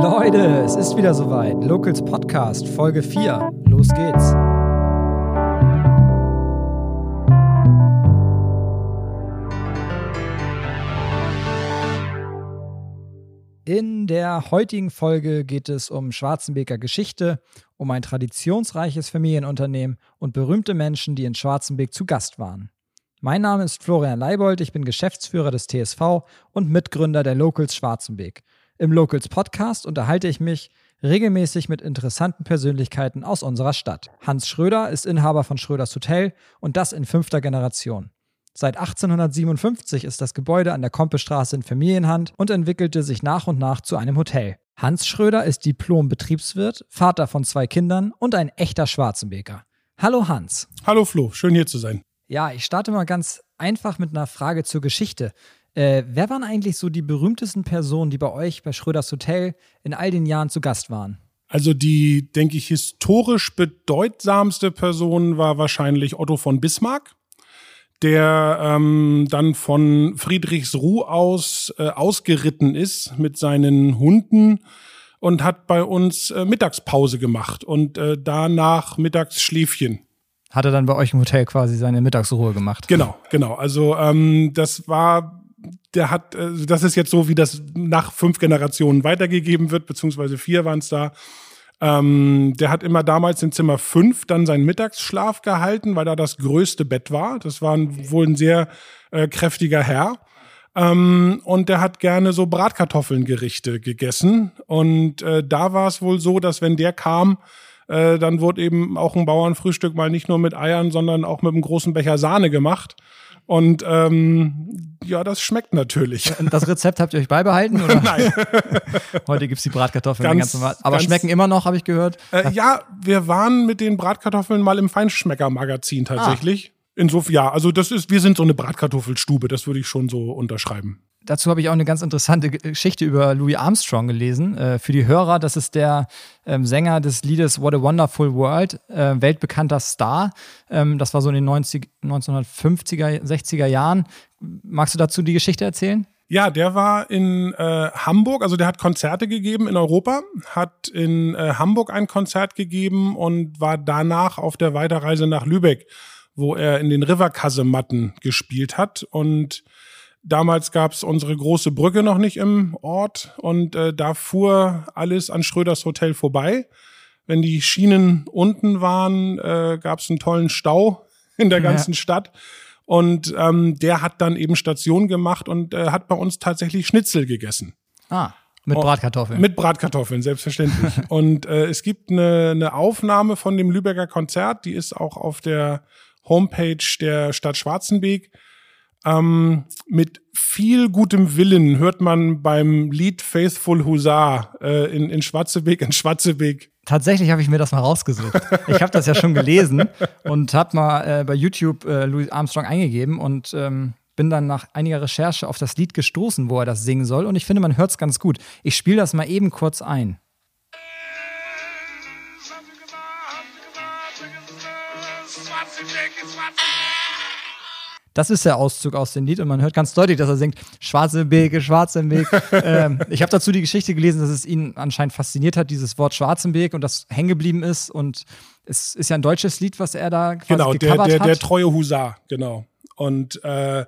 Leute, es ist wieder soweit. Locals Podcast, Folge 4. Los geht's. In der heutigen Folge geht es um Schwarzenbeker Geschichte, um ein traditionsreiches Familienunternehmen und berühmte Menschen, die in Schwarzenbeek zu Gast waren. Mein Name ist Florian Leibold, ich bin Geschäftsführer des TSV und Mitgründer der Locals Schwarzenbeek. Im Locals Podcast unterhalte ich mich regelmäßig mit interessanten Persönlichkeiten aus unserer Stadt. Hans Schröder ist Inhaber von Schröders Hotel und das in fünfter Generation. Seit 1857 ist das Gebäude an der Kompestraße in Familienhand und entwickelte sich nach und nach zu einem Hotel. Hans Schröder ist Diplom-Betriebswirt, Vater von zwei Kindern und ein echter Schwarzenbeker. Hallo Hans. Hallo Flo, schön hier zu sein. Ja, ich starte mal ganz einfach mit einer Frage zur Geschichte. Äh, wer waren eigentlich so die berühmtesten Personen, die bei euch bei Schröders Hotel in all den Jahren zu Gast waren? Also die, denke ich, historisch bedeutsamste Person war wahrscheinlich Otto von Bismarck, der ähm, dann von Friedrichsruh aus äh, ausgeritten ist mit seinen Hunden und hat bei uns äh, Mittagspause gemacht und äh, danach Mittagsschläfchen. Hat er dann bei euch im Hotel quasi seine Mittagsruhe gemacht? Genau, genau. Also ähm, das war der hat, äh, das ist jetzt so, wie das nach fünf Generationen weitergegeben wird, beziehungsweise vier waren es da. Ähm, der hat immer damals in Zimmer fünf dann seinen Mittagsschlaf gehalten, weil da das größte Bett war. Das war ein, wohl ein sehr äh, kräftiger Herr. Ähm, und der hat gerne so Bratkartoffelngerichte gegessen. Und äh, da war es wohl so, dass wenn der kam, äh, dann wurde eben auch ein Bauernfrühstück mal nicht nur mit Eiern, sondern auch mit einem großen Becher Sahne gemacht. Und ähm, ja, das schmeckt natürlich. Das Rezept habt ihr euch beibehalten? Oder? Nein. Heute gibt's die Bratkartoffeln ganz, ganz normal. Aber ganz, schmecken immer noch, habe ich gehört. Äh, ja, wir waren mit den Bratkartoffeln mal im Feinschmecker-Magazin tatsächlich. Ah. Insofern, ja, also das ist, wir sind so eine Bratkartoffelstube, das würde ich schon so unterschreiben. Dazu habe ich auch eine ganz interessante Geschichte über Louis Armstrong gelesen. Äh, für die Hörer, das ist der ähm, Sänger des Liedes What a Wonderful World, äh, weltbekannter Star. Ähm, das war so in den 90, 1950er, 60er Jahren. Magst du dazu die Geschichte erzählen? Ja, der war in äh, Hamburg, also der hat Konzerte gegeben in Europa, hat in äh, Hamburg ein Konzert gegeben und war danach auf der Weiterreise nach Lübeck, wo er in den Riverkasematten gespielt hat und Damals gab es unsere große Brücke noch nicht im Ort und äh, da fuhr alles an Schröders Hotel vorbei. Wenn die Schienen unten waren, äh, gab es einen tollen Stau in der ganzen ja. Stadt. Und ähm, der hat dann eben Station gemacht und äh, hat bei uns tatsächlich Schnitzel gegessen. Ah. Mit Bratkartoffeln. Mit Bratkartoffeln, selbstverständlich. und äh, es gibt eine, eine Aufnahme von dem Lübecker Konzert, die ist auch auf der Homepage der Stadt Schwarzenbeek. Ähm, mit viel gutem Willen hört man beim Lied Faithful Hussar äh, in, in Schwarzebeek, in Schwarzebeek. Tatsächlich habe ich mir das mal rausgesucht. Ich habe das ja schon gelesen und habe mal äh, bei YouTube äh, Louis Armstrong eingegeben und ähm, bin dann nach einiger Recherche auf das Lied gestoßen, wo er das singen soll. Und ich finde, man hört es ganz gut. Ich spiele das mal eben kurz ein. Das ist der Auszug aus dem Lied und man hört ganz deutlich, dass er singt Schwarze Wege, Schwarzenberg. ähm, ich habe dazu die Geschichte gelesen, dass es ihn anscheinend fasziniert hat, dieses Wort Schwarzenberg und das hängen geblieben ist und es ist ja ein deutsches Lied, was er da quasi genau, der, der, hat. der treue Husar, genau. Und äh,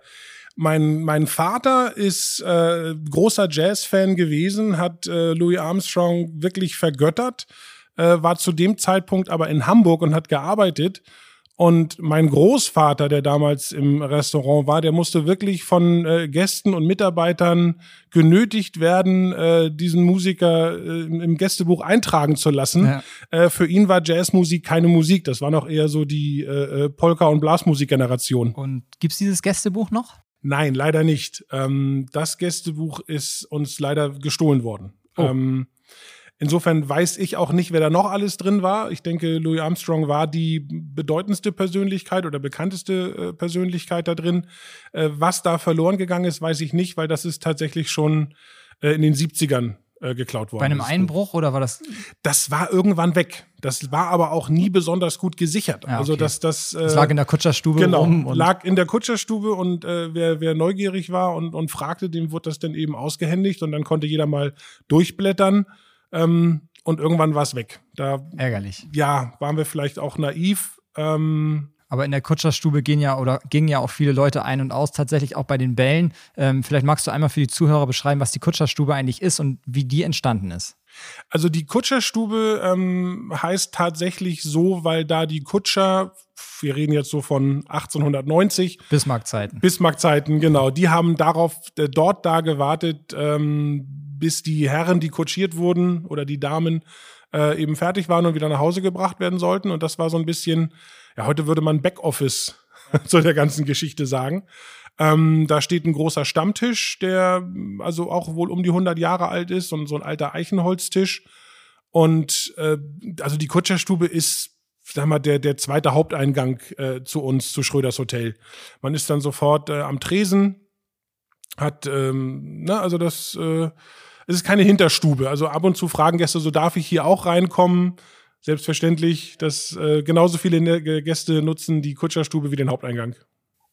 mein, mein Vater ist äh, großer Jazz-Fan gewesen, hat äh, Louis Armstrong wirklich vergöttert, äh, war zu dem Zeitpunkt aber in Hamburg und hat gearbeitet und mein Großvater, der damals im Restaurant war, der musste wirklich von äh, Gästen und Mitarbeitern genötigt werden, äh, diesen Musiker äh, im Gästebuch eintragen zu lassen. Ja. Äh, für ihn war Jazzmusik keine Musik. Das war noch eher so die äh, äh Polka- und Blasmusik-Generation. Und gibt's dieses Gästebuch noch? Nein, leider nicht. Ähm, das Gästebuch ist uns leider gestohlen worden. Oh. Ähm, Insofern weiß ich auch nicht, wer da noch alles drin war. Ich denke, Louis Armstrong war die bedeutendste Persönlichkeit oder bekannteste äh, Persönlichkeit da drin. Äh, was da verloren gegangen ist, weiß ich nicht, weil das ist tatsächlich schon äh, in den 70ern äh, geklaut worden. Bei einem Einbruch oder war das? Das war irgendwann weg. Das war aber auch nie besonders gut gesichert. Ja, also okay. das, das, das lag in der Kutscherstube genau, rum. Und lag in der Kutscherstube und äh, wer, wer neugierig war und, und fragte, dem wurde das dann eben ausgehändigt und dann konnte jeder mal durchblättern. Ähm, und irgendwann war es weg. Da, Ärgerlich. Ja, waren wir vielleicht auch naiv. Ähm, aber in der Kutscherstube gehen ja oder gingen ja auch viele Leute ein und aus, tatsächlich auch bei den Bällen. Ähm, vielleicht magst du einmal für die Zuhörer beschreiben, was die Kutscherstube eigentlich ist und wie die entstanden ist. Also die Kutscherstube ähm, heißt tatsächlich so, weil da die Kutscher, wir reden jetzt so von 1890. Bismarck-Zeiten. Bismarck-Zeiten, genau. Die haben darauf, äh, dort da gewartet, ähm, bis die Herren, die kutschiert wurden oder die Damen äh, eben fertig waren und wieder nach Hause gebracht werden sollten. Und das war so ein bisschen, ja, heute würde man Backoffice zu der ganzen Geschichte sagen. Ähm, da steht ein großer Stammtisch, der also auch wohl um die 100 Jahre alt ist und so ein alter Eichenholztisch. Und äh, also die Kutscherstube ist sag mal, der, der zweite Haupteingang äh, zu uns, zu Schröders Hotel. Man ist dann sofort äh, am Tresen, hat, ähm, na, also das, äh, es ist keine Hinterstube. Also ab und zu fragen Gäste, so darf ich hier auch reinkommen? Selbstverständlich, dass äh, genauso viele ne, Gäste nutzen die Kutscherstube wie den Haupteingang.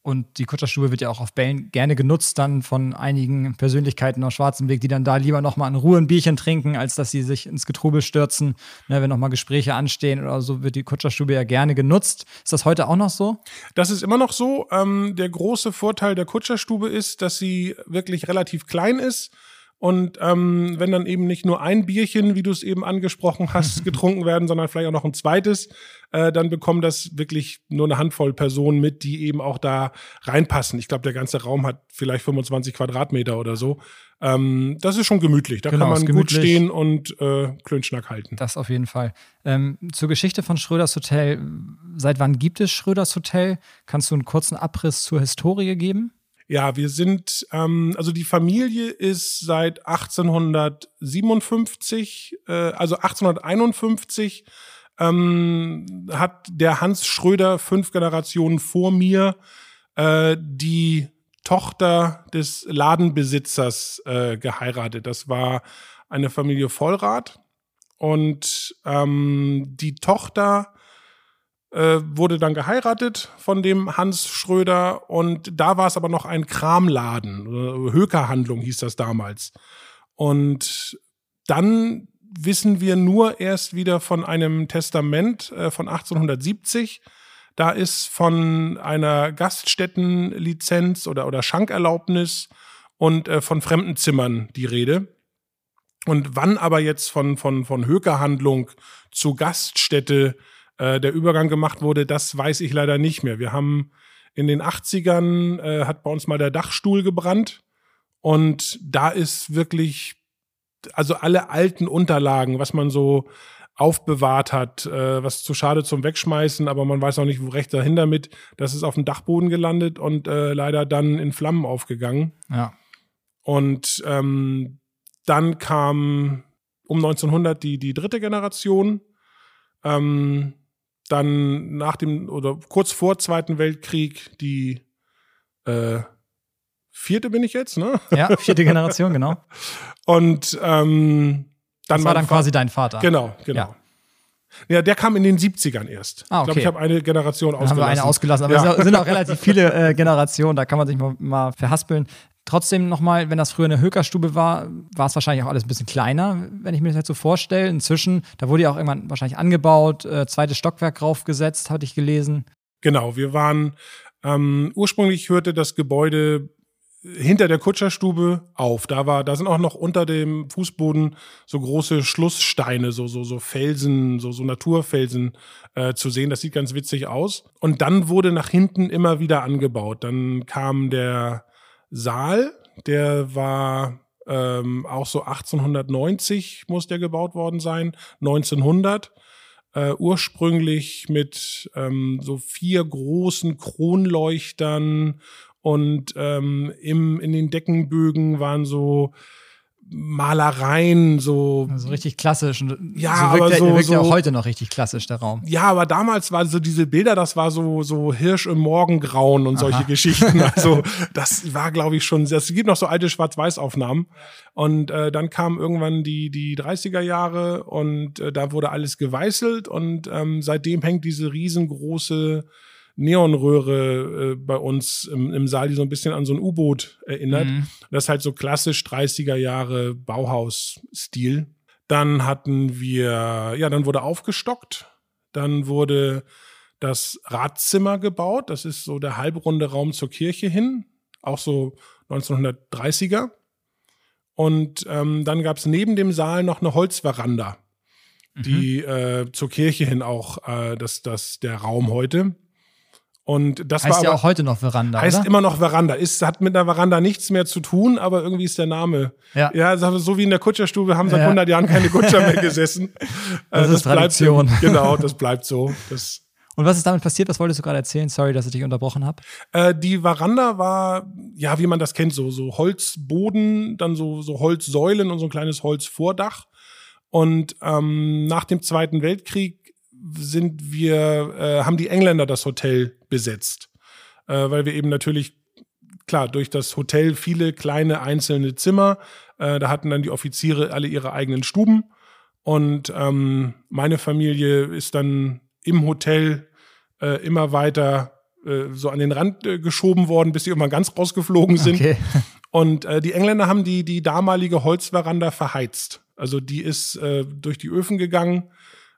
Und die Kutscherstube wird ja auch auf Bällen gerne genutzt, dann von einigen Persönlichkeiten aus Schwarzenberg, die dann da lieber nochmal in Ruhe ein Bierchen trinken, als dass sie sich ins Getrubel stürzen. Ne, wenn nochmal Gespräche anstehen oder so, wird die Kutscherstube ja gerne genutzt. Ist das heute auch noch so? Das ist immer noch so. Ähm, der große Vorteil der Kutscherstube ist, dass sie wirklich relativ klein ist und ähm, wenn dann eben nicht nur ein Bierchen, wie du es eben angesprochen hast, getrunken werden, sondern vielleicht auch noch ein zweites, äh, dann bekommen das wirklich nur eine Handvoll Personen mit, die eben auch da reinpassen. Ich glaube, der ganze Raum hat vielleicht 25 Quadratmeter oder so. Ähm, das ist schon gemütlich. Da genau, kann man gut stehen und äh, Klönschnack halten. Das auf jeden Fall. Ähm, zur Geschichte von Schröders Hotel. Seit wann gibt es Schröders Hotel? Kannst du einen kurzen Abriss zur Historie geben? Ja, wir sind, ähm, also die Familie ist seit 1857, äh, also 1851 ähm, hat der Hans Schröder fünf Generationen vor mir äh, die Tochter des Ladenbesitzers äh, geheiratet. Das war eine Familie Vollrath. Und ähm, die Tochter äh, wurde dann geheiratet von dem Hans Schröder und da war es aber noch ein Kramladen, äh, Hökerhandlung hieß das damals. Und dann wissen wir nur erst wieder von einem Testament äh, von 1870. Da ist von einer Gaststättenlizenz oder, oder Schankerlaubnis und äh, von Fremdenzimmern die Rede. Und wann aber jetzt von, von, von Hökerhandlung zu Gaststätte äh, der Übergang gemacht wurde, das weiß ich leider nicht mehr. Wir haben in den 80ern äh, hat bei uns mal der Dachstuhl gebrannt und da ist wirklich, also alle alten Unterlagen, was man so aufbewahrt hat, äh, was zu schade zum Wegschmeißen, aber man weiß auch nicht, wo recht dahin damit. Das ist auf dem Dachboden gelandet und äh, leider dann in Flammen aufgegangen. Ja. Und ähm, dann kam um 1900 die, die dritte Generation. Ähm, dann nach dem oder kurz vor Zweiten Weltkrieg die äh, vierte bin ich jetzt, ne? Ja, vierte Generation, genau. Und ähm, dann das war dann quasi dein Vater. Genau, genau. Ja. Ja, der kam in den 70ern erst. Ah, okay. Ich glaube, ich habe eine Generation ausgelassen. Haben wir eine ausgelassen, aber ja. es sind auch relativ viele äh, Generationen, da kann man sich mal, mal verhaspeln. Trotzdem nochmal, wenn das früher eine Hökerstube war, war es wahrscheinlich auch alles ein bisschen kleiner, wenn ich mir das jetzt so vorstelle. Inzwischen, da wurde ja auch irgendwann wahrscheinlich angebaut, äh, zweites Stockwerk draufgesetzt, hatte ich gelesen. Genau, wir waren, ähm, ursprünglich hörte das Gebäude hinter der Kutscherstube auf. Da war, da sind auch noch unter dem Fußboden so große Schlusssteine, so so so Felsen, so so Naturfelsen äh, zu sehen. Das sieht ganz witzig aus. Und dann wurde nach hinten immer wieder angebaut. Dann kam der Saal, der war ähm, auch so 1890 muss der gebaut worden sein, 1900. Äh, ursprünglich mit ähm, so vier großen Kronleuchtern und ähm, im, in den Deckenbögen waren so Malereien, so. Also richtig klassisch. Ja, so aber der, so, wirkt so, ja auch heute noch richtig klassisch, der Raum. Ja, aber damals waren so diese Bilder, das war so, so Hirsch im Morgengrauen und solche Aha. Geschichten. Also, das war, glaube ich, schon, es gibt noch so alte Schwarz-Weiß-Aufnahmen. Und äh, dann kamen irgendwann die, die 30er Jahre und äh, da wurde alles geweißelt und ähm, seitdem hängt diese riesengroße Neonröhre äh, bei uns im, im, Saal, die so ein bisschen an so ein U-Boot erinnert. Mhm. Das ist halt so klassisch 30er Jahre Bauhaus-Stil. Dann hatten wir, ja, dann wurde aufgestockt. Dann wurde das Radzimmer gebaut. Das ist so der halbrunde Raum zur Kirche hin. Auch so 1930er. Und ähm, dann gab es neben dem Saal noch eine Holzveranda, mhm. die äh, zur Kirche hin auch äh, das, das der Raum heute. Und das heißt war ja auch heute noch Veranda. Heißt oder? immer noch Veranda. Ist, hat mit der Veranda nichts mehr zu tun, aber irgendwie ist der Name. Ja. Ja, so wie in der Kutscherstube haben seit ja. 100 Jahren keine Kutscher mehr gesessen. Das, das ist Tradition. Bleibt, genau, das bleibt so. Das und was ist damit passiert? Was wolltest du gerade erzählen? Sorry, dass ich dich unterbrochen habe. Äh, die Veranda war, ja, wie man das kennt, so, so Holzboden, dann so, so Holzsäulen und so ein kleines Holzvordach. Und ähm, nach dem Zweiten Weltkrieg sind wir, äh, haben die Engländer das Hotel besetzt. Äh, weil wir eben natürlich, klar, durch das Hotel viele kleine einzelne Zimmer, äh, da hatten dann die Offiziere alle ihre eigenen Stuben. Und ähm, meine Familie ist dann im Hotel äh, immer weiter äh, so an den Rand äh, geschoben worden, bis sie irgendwann ganz rausgeflogen sind. Okay. Und äh, die Engländer haben die, die damalige Holzveranda verheizt. Also die ist äh, durch die Öfen gegangen.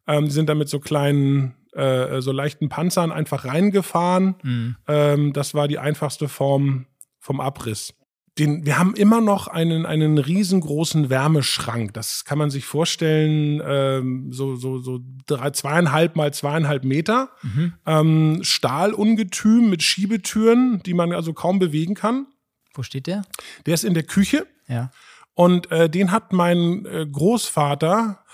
Ähm, die sind dann mit so kleinen, äh, so leichten Panzern einfach reingefahren. Mhm. Ähm, das war die einfachste Form vom Abriss den, wir haben immer noch einen, einen riesengroßen Wärmeschrank. Das kann man sich vorstellen, ähm, so, so, so drei, zweieinhalb mal zweieinhalb Meter. Mhm. Ähm, Stahlungetüm mit Schiebetüren, die man also kaum bewegen kann. Wo steht der? Der ist in der Küche. Ja. Und äh, den hat mein äh, Großvater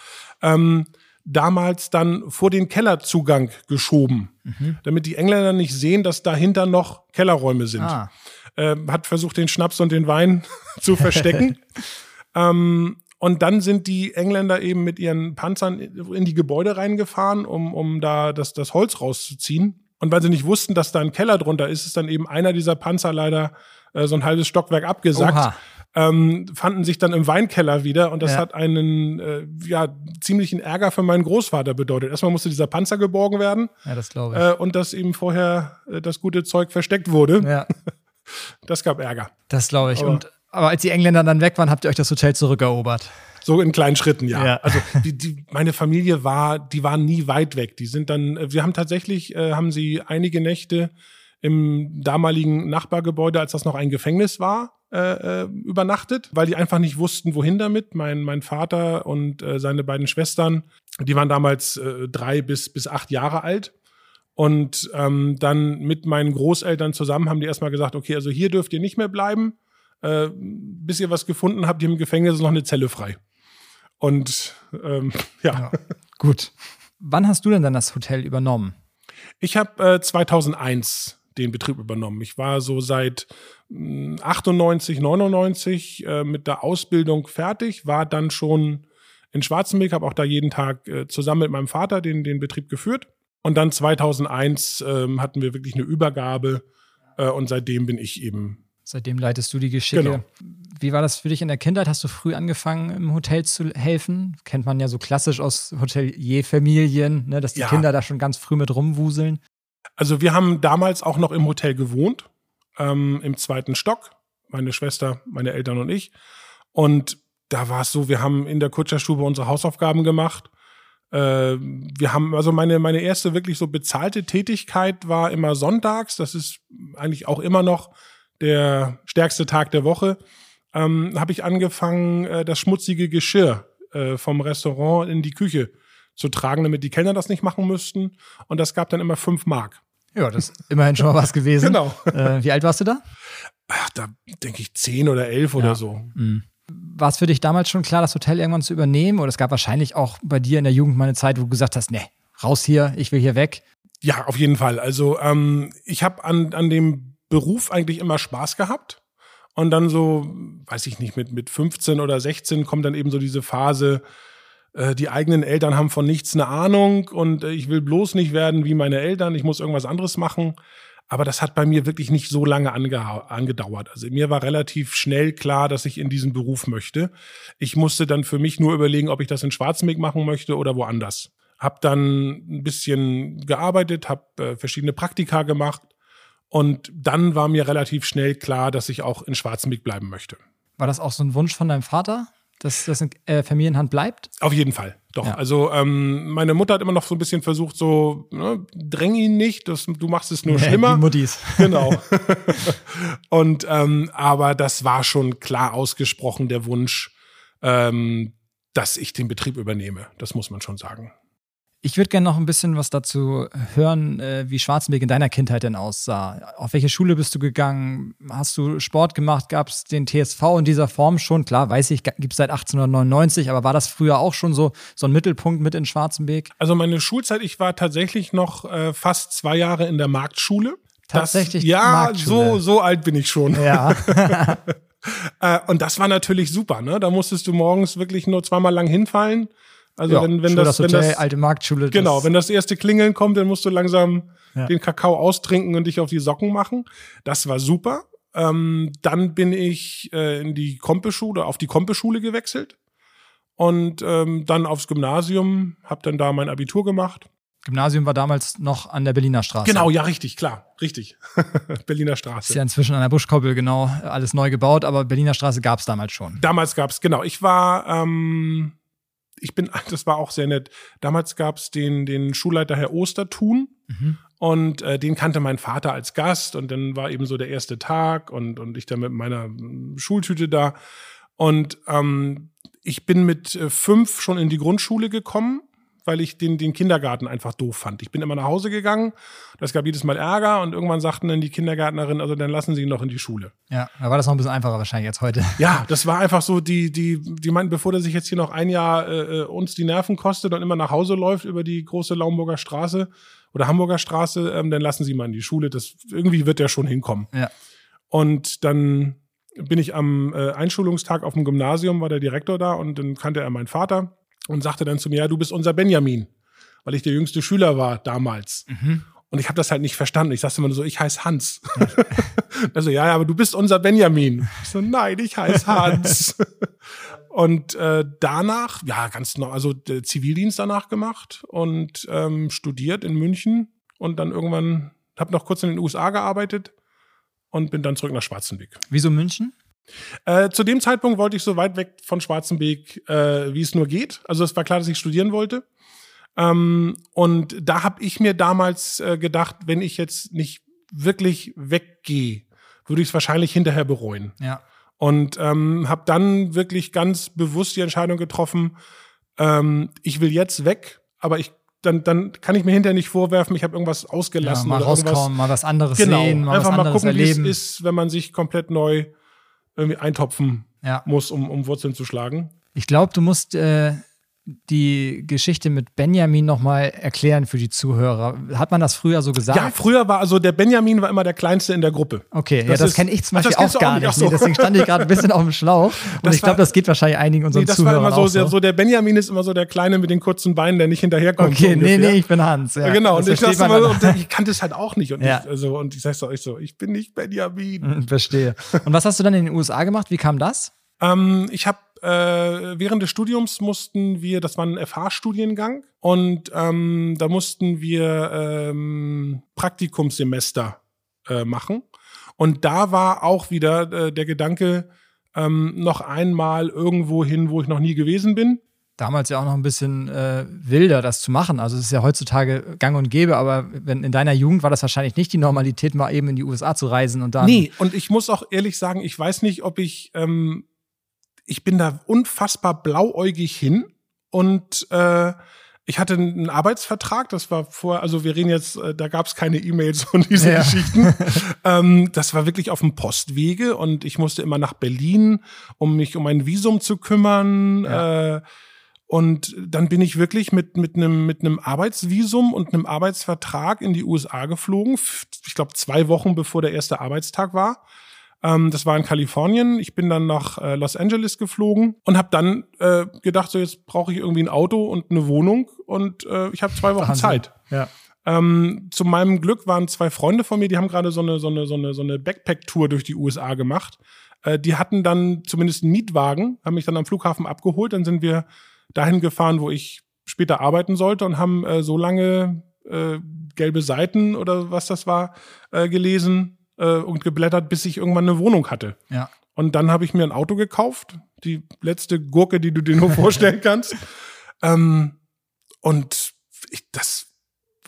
ähm, damals dann vor den Kellerzugang geschoben, mhm. damit die Engländer nicht sehen, dass dahinter noch Kellerräume sind. Ah äh, hat versucht, den Schnaps und den Wein zu verstecken. ähm, und dann sind die Engländer eben mit ihren Panzern in die Gebäude reingefahren, um, um da das, das Holz rauszuziehen. Und weil sie nicht wussten, dass da ein Keller drunter ist, ist dann eben einer dieser Panzer leider äh, so ein halbes Stockwerk abgesackt. Ähm, fanden sich dann im Weinkeller wieder und das ja. hat einen äh, ja, ziemlichen Ärger für meinen Großvater bedeutet. Erstmal musste dieser Panzer geborgen werden. Ja, das glaube ich. Äh, und dass eben vorher äh, das gute Zeug versteckt wurde. Ja. Das gab Ärger. Das glaube ich. Aber, und, aber als die Engländer dann weg waren, habt ihr euch das Hotel zurückerobert. So in kleinen Schritten, ja. ja. Also die, die, meine Familie war, die waren nie weit weg. Die sind dann, äh, wir haben tatsächlich, äh, haben sie einige Nächte im damaligen Nachbargebäude, als das noch ein Gefängnis war, äh, äh, übernachtet, weil die einfach nicht wussten, wohin damit. Mein, mein Vater und äh, seine beiden Schwestern, die waren damals äh, drei bis, bis acht Jahre alt. Und ähm, dann mit meinen Großeltern zusammen haben die erstmal gesagt, okay, also hier dürft ihr nicht mehr bleiben. Äh, bis ihr was gefunden habt, hier im Gefängnis ist noch eine Zelle frei. Und ähm, ja. ja. Gut. Wann hast du denn dann das Hotel übernommen? Ich habe äh, 2001 den Betrieb übernommen. Ich war so seit 98, hm, 99 äh, mit der Ausbildung fertig, war dann schon in Schwarzenberg, habe auch da jeden Tag äh, zusammen mit meinem Vater den, den Betrieb geführt. Und dann 2001 ähm, hatten wir wirklich eine Übergabe äh, und seitdem bin ich eben. Seitdem leitest du die Geschicke. Genau. Wie war das für dich in der Kindheit? Hast du früh angefangen, im Hotel zu helfen? Kennt man ja so klassisch aus Hotelierfamilien, ne, dass die ja. Kinder da schon ganz früh mit rumwuseln. Also wir haben damals auch noch im Hotel gewohnt, ähm, im zweiten Stock, meine Schwester, meine Eltern und ich. Und da war es so, wir haben in der Kutscherstube unsere Hausaufgaben gemacht äh, wir haben, also meine, meine erste wirklich so bezahlte Tätigkeit war immer sonntags. Das ist eigentlich auch immer noch der stärkste Tag der Woche. Ähm, habe ich angefangen, äh, das schmutzige Geschirr äh, vom Restaurant in die Küche zu tragen, damit die Kellner das nicht machen müssten. Und das gab dann immer fünf Mark. Ja, das ist immerhin schon mal was gewesen. genau. Äh, wie alt warst du da? Ach, da denke ich zehn oder elf ja. oder so. Mhm. War es für dich damals schon klar, das Hotel irgendwann zu übernehmen? Oder es gab wahrscheinlich auch bei dir in der Jugend mal eine Zeit, wo du gesagt hast, nee, raus hier, ich will hier weg? Ja, auf jeden Fall. Also ähm, ich habe an, an dem Beruf eigentlich immer Spaß gehabt. Und dann so, weiß ich nicht, mit, mit 15 oder 16 kommt dann eben so diese Phase, die eigenen Eltern haben von nichts eine Ahnung und äh, ich will bloß nicht werden wie meine Eltern, ich muss irgendwas anderes machen. Aber das hat bei mir wirklich nicht so lange angedauert. Also mir war relativ schnell klar, dass ich in diesen Beruf möchte. Ich musste dann für mich nur überlegen, ob ich das in Schwarzenberg machen möchte oder woanders. Hab dann ein bisschen gearbeitet, hab äh, verschiedene Praktika gemacht und dann war mir relativ schnell klar, dass ich auch in Schwarzenberg bleiben möchte. War das auch so ein Wunsch von deinem Vater? Dass das in äh, Familienhand bleibt? Auf jeden Fall. Doch, Ja. also ähm, meine Mutter hat immer noch so ein bisschen versucht, so, ne, dräng ihn nicht, das, du machst es nur schlimmer. Die Muttis. Genau. und ähm, aber das war schon klar ausgesprochen der Wunsch, ähm, dass ich den Betrieb übernehme. Das muss man schon sagen. Ich würde gerne noch ein bisschen was dazu hören, äh, wie Schwarzenberg in deiner Kindheit denn aussah. Auf welche Schule bist du gegangen? Hast du Sport gemacht? Gab es den TSV in dieser Form schon? Klar, weiß ich, gibt es seit 1899, aber war das früher auch schon so, so ein Mittelpunkt mit in Schwarzenberg? Also meine Schulzeit, ich war tatsächlich noch äh, fast zwei Jahre in der Marktschule. Tatsächlich Das, ja, so so alt bin ich schon. Ja. Äh, und das war natürlich super. Ne, da musstest du morgens wirklich nur zweimal lang hinfallen. Also ja wenn wenn das, wenn Hotel, das alte Marktschule. Genau, das, wenn das erste Klingeln kommt, dann musst du langsam Ja. den Kakao austrinken und dich auf die Socken machen. Das war super. Ähm, dann bin ich äh, in die Kompeschule, auf die Kompeschule gewechselt und ähm, dann aufs Gymnasium, habe dann da mein Abitur gemacht. Gymnasium war damals noch an der Berliner Straße. Genau, ja, richtig, klar, richtig. Berliner Ist Straße. ja inzwischen an der Buschkoppel, genau, alles neu gebaut, aber Berliner Straße gab es damals schon. Damals gab's genau, ich war, ähm, ich bin, das war auch sehr nett. Damals gab's den, den Schulleiter Herr Ostertun. Mhm. Und äh, den kannte mein Vater als Gast und dann war eben so der erste Tag und, und ich dann mit meiner mm, Schultüte da. Und ähm, ich bin mit äh, fünf schon in die Grundschule gekommen, weil ich den, den Kindergarten einfach doof fand. Ich bin immer nach Hause gegangen, das gab jedes Mal Ärger und irgendwann sagten dann die Kindergärtnerin, also dann lassen Sie ihn noch in die Schule. Ja, da war das noch ein bisschen einfacher wahrscheinlich als heute. Ja, das war einfach so, die, die, die meinten, bevor der sich jetzt hier noch ein Jahr äh, äh, uns die Nerven kostet und immer nach Hause läuft über die große Laumburger Straße oder Hamburger Straße, ähm, dann lassen Sie mal in die Schule. Das irgendwie wird der schon hinkommen. Ja. Und dann bin ich am äh, Einschulungstag auf dem Gymnasium, war der Direktor da und dann kannte er meinen Vater und sagte dann zu mir, ja, du bist unser Benjamin, weil ich der jüngste Schüler war damals. Mhm. Und ich habe das halt nicht verstanden. Ich sagte immer nur so, ich heiße Hans. also ja, ja, aber du bist unser Benjamin. Ich so, nein, ich heiße Hans. und äh, danach, ja, ganz noch, also der Zivildienst danach gemacht und ähm, studiert in München und dann irgendwann, habe noch kurz in den USA gearbeitet und bin dann zurück nach Schwarzenbeck. Wieso München? Äh, zu dem Zeitpunkt wollte ich so weit weg von Schwarzenbeek, äh, wie es nur geht. Also es war klar, dass ich studieren wollte. Ähm, und da habe ich mir damals äh, gedacht, wenn ich jetzt nicht wirklich weggehe, würde ich es wahrscheinlich hinterher bereuen. Ja. Und ähm, habe dann wirklich ganz bewusst die Entscheidung getroffen, ähm, ich will jetzt weg, aber ich dann, dann kann ich mir hinterher nicht vorwerfen, ich habe irgendwas ja ausgelassen mal oder irgendwas. rauskommen, mal was anderes Genau, sehen, mal einfach was mal anderes gucken, wie es erleben. ist, wenn man sich komplett neu irgendwie eintopfen Ja. muss, um, um Wurzeln zu schlagen. Ich glaube, du musst äh, die Geschichte mit Benjamin nochmal erklären für die Zuhörer. Hat man das früher so gesagt? Ja, früher war also der Benjamin war immer der Kleinste in der Gruppe. Okay, ja, Das das ist- kenne ich zum Ach, das Beispiel kennst auch du auch gar nicht, nicht. ach so. Nee, deswegen stand ich gerade ein bisschen auf dem Schlauch. Und Das ich glaube, war- das geht wahrscheinlich einigen unseren Nee, das war Zuhörern immer so, auch so. so, der Benjamin ist immer so der Kleine mit den kurzen Beinen, der nicht hinterherkommt. Okay, so nee, nee, ich bin Hans. Ja, Ja, genau, Das und ich, immer, und ich kannte es halt auch nicht. Und, Ja. ich, also, und ich sag's euch so, ich bin nicht Benjamin. Verstehe. Und was hast du dann in den USA gemacht? Wie kam das? Ähm, ich habe äh, während des Studiums mussten wir, das war ein FH-Studiengang, und ähm, da mussten wir ähm, Praktikumssemester äh, machen. Und da war auch wieder äh, der Gedanke, ähm, noch einmal irgendwo hin, wo ich noch nie gewesen bin. Damals ja auch noch ein bisschen äh, wilder, das zu machen. Also es ist ja heutzutage gang und gäbe, aber wenn in deiner Jugend war das wahrscheinlich nicht die Normalität, mal eben in die USA zu reisen und dann. Nee, und ich muss auch ehrlich sagen, ich weiß nicht, ob ich, ähm, ich bin da unfassbar blauäugig hin und äh, ich hatte einen Arbeitsvertrag, das war vor, also wir reden jetzt, äh, da gab es keine E-Mails und diese Ja. Geschichten. ähm, das war wirklich auf dem Postwege und ich musste immer nach Berlin, um mich um ein Visum zu kümmern. Äh, und dann bin ich wirklich mit mit einem mit einem Arbeitsvisum und einem Arbeitsvertrag in die USA geflogen. Ich glaube zwei Wochen bevor der erste Arbeitstag war. Ähm, das war in Kalifornien. Ich bin dann nach äh, Los Angeles geflogen und habe dann äh, gedacht, so jetzt brauche ich irgendwie ein Auto und eine Wohnung und äh, ich habe zwei Wochen Wahnsinn. Zeit. Ja. Ähm, zu meinem Glück waren zwei Freunde von mir, die haben gerade so eine, so eine, so eine, so eine Backpack-Tour durch die USA gemacht. Äh, die hatten dann zumindest einen Mietwagen, haben mich dann am Flughafen abgeholt. Dann sind wir dahin gefahren, wo ich später arbeiten sollte und haben äh, so lange äh, gelbe Seiten oder was das war, äh, gelesen äh, und geblättert, bis ich irgendwann eine Wohnung hatte. Ja. Und dann habe ich mir ein Auto gekauft, die letzte Gurke, die du dir nur vorstellen kannst. Ähm, und ich, das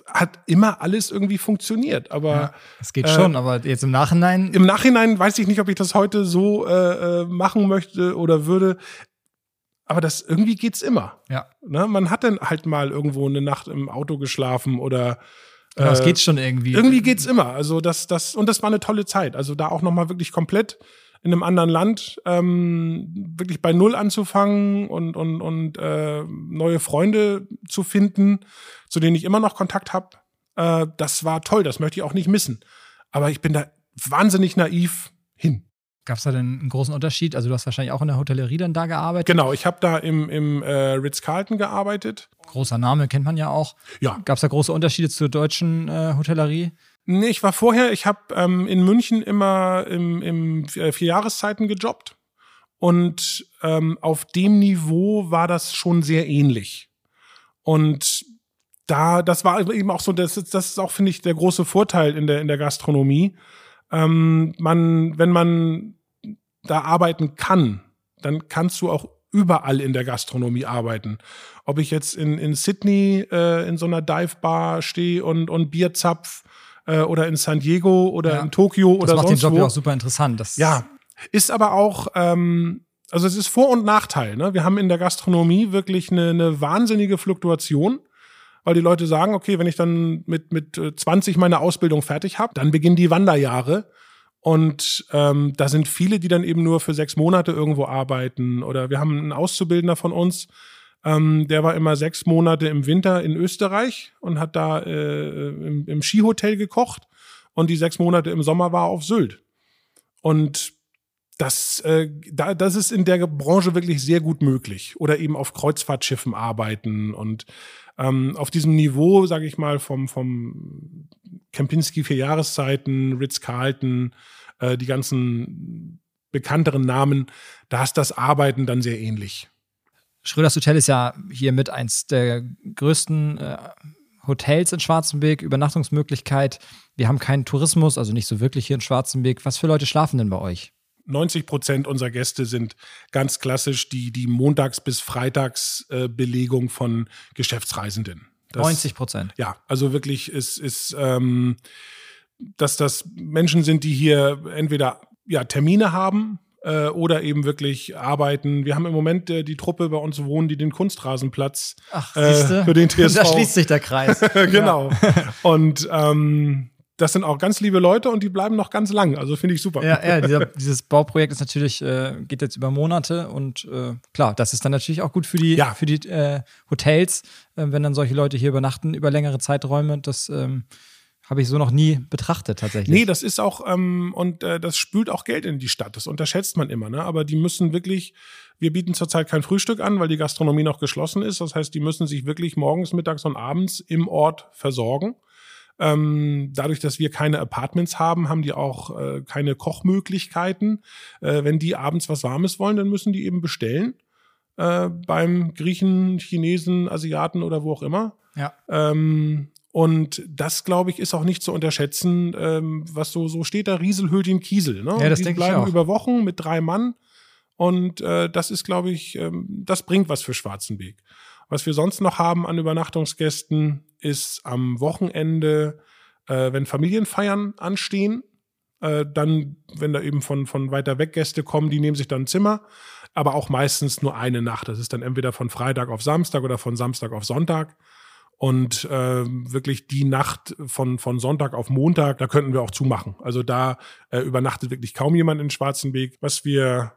hat immer alles irgendwie funktioniert. Aber ja, es geht schon, äh, aber jetzt im Nachhinein. Im Nachhinein weiß ich nicht, ob ich das heute so äh, äh machen möchte oder würde. Aber das irgendwie geht's immer. Ja. Ne? Man hat dann halt mal irgendwo eine Nacht im Auto geschlafen oder ja, das äh, geht schon irgendwie. Irgendwie geht's immer. Also das, das, und das war eine tolle Zeit. Also da auch nochmal wirklich komplett in einem anderen Land ähm, wirklich bei Null anzufangen und, und, und äh, neue Freunde zu finden, zu denen ich immer noch Kontakt habe. Äh, das war toll, das möchte ich auch nicht missen. Aber ich bin da wahnsinnig naiv hin. Gab es da denn einen großen Unterschied? Also du hast wahrscheinlich auch in der Hotellerie dann da gearbeitet? Genau, ich habe da im, im äh, Ritz-Carlton gearbeitet. Großer Name, kennt man ja auch. Ja. Gab es da große Unterschiede zur deutschen äh, Hotellerie? Nee, ich war vorher, ich habe ähm, in München immer im, im äh, vier Jahreszeiten gejobbt. Und ähm, auf dem Niveau war das schon sehr ähnlich. Und da, das war eben auch so, das, das ist auch, finde ich, der große Vorteil in der, in der Gastronomie ähm, man, wenn man da arbeiten kann, dann kannst du auch überall in der Gastronomie arbeiten. Ob ich jetzt in, in Sydney äh, in so einer Dive-Bar stehe und, und Bier zapf äh, oder in San Diego oder ja. in Tokio oder sonst wo. Das macht den Job ja auch super interessant. Das ja, ist aber auch, ähm, also es ist Vor- und Nachteil. Ne? Wir haben in der Gastronomie wirklich eine, eine wahnsinnige Fluktuation weil die Leute sagen, okay, wenn ich dann mit, mit 20 äh, meine Ausbildung fertig habe, dann beginnen die Wanderjahre. Und ähm, da sind viele, die dann eben nur für sechs Monate irgendwo arbeiten. Oder wir haben einen Auszubildender von uns, ähm, der war immer sechs Monate im Winter in Österreich und hat da äh, im, im Skihotel gekocht. Und die sechs Monate im Sommer war auf Sylt. Und das, äh, da, das ist in der Branche wirklich sehr gut möglich. Oder eben auf Kreuzfahrtschiffen arbeiten und ähm, auf diesem Niveau, sage ich mal, vom, vom Kempinski vier Jahreszeiten, Ritz-Carlton, äh, die ganzen bekannteren Namen, da ist das Arbeiten dann sehr ähnlich. Schröders Hotel ist ja hier mit eins der größten äh, Hotels in Schwarzenberg, Übernachtungsmöglichkeit. Wir haben keinen Tourismus, also nicht so wirklich hier in Schwarzenberg. Was für Leute schlafen denn bei euch? 90 Prozent unserer Gäste sind ganz klassisch die, die Montags- bis Freitagsbelegung äh, von Geschäftsreisenden. Das, 90 Prozent. Ja, also wirklich ist, ist ähm, dass das Menschen sind, die hier entweder ja, Termine haben äh, oder eben wirklich arbeiten. Wir haben im Moment äh, die Truppe bei uns wohnen, die den Kunstrasenplatz Ach, äh, für den TSV. Da schließt sich der Kreis. genau. Und ähm, das sind auch ganz liebe Leute und die bleiben noch ganz lang. Also finde ich super. Ja, ja dieser, dieses Bauprojekt ist natürlich, äh, geht jetzt über Monate und äh, klar, das ist dann natürlich auch gut für die, ja. für die äh, Hotels, äh, wenn dann solche Leute hier übernachten über längere Zeiträume. Das ähm, habe ich so noch nie betrachtet tatsächlich. Nee, das ist auch, ähm, und äh, das spült auch Geld in die Stadt. Das unterschätzt man immer, ne? Aber die müssen wirklich, wir bieten zurzeit kein Frühstück an, weil die Gastronomie noch geschlossen ist. Das heißt, die müssen sich wirklich morgens, mittags und abends im Ort versorgen. Ähm, dadurch, dass wir keine Apartments haben, haben die auch äh, keine Kochmöglichkeiten. Äh, wenn die abends was Warmes wollen, dann müssen die eben bestellen. Äh, beim Griechen, Chinesen, Asiaten oder wo auch immer. Ja. Ähm, und das, glaube ich, ist auch nicht zu unterschätzen, ähm, was so, so steht da, Riesel hüllt den Kiesel. Ne? Ja, das die bleiben über Wochen mit drei Mann. Und äh, das ist, glaube ich, ähm, das bringt was für Schwarzenbeek. Was wir sonst noch haben an Übernachtungsgästen, ist am Wochenende, äh, wenn Familienfeiern anstehen, äh, dann, wenn da eben von, von weiter weg Gäste kommen, die nehmen sich dann ein Zimmer, aber auch meistens nur eine Nacht. Das ist dann entweder von Freitag auf Samstag oder von Samstag auf Sonntag. Und äh, wirklich die Nacht von, von Sonntag auf Montag, da könnten wir auch zumachen. Also da äh, übernachtet wirklich kaum jemand in Schwarzenberg. Was wir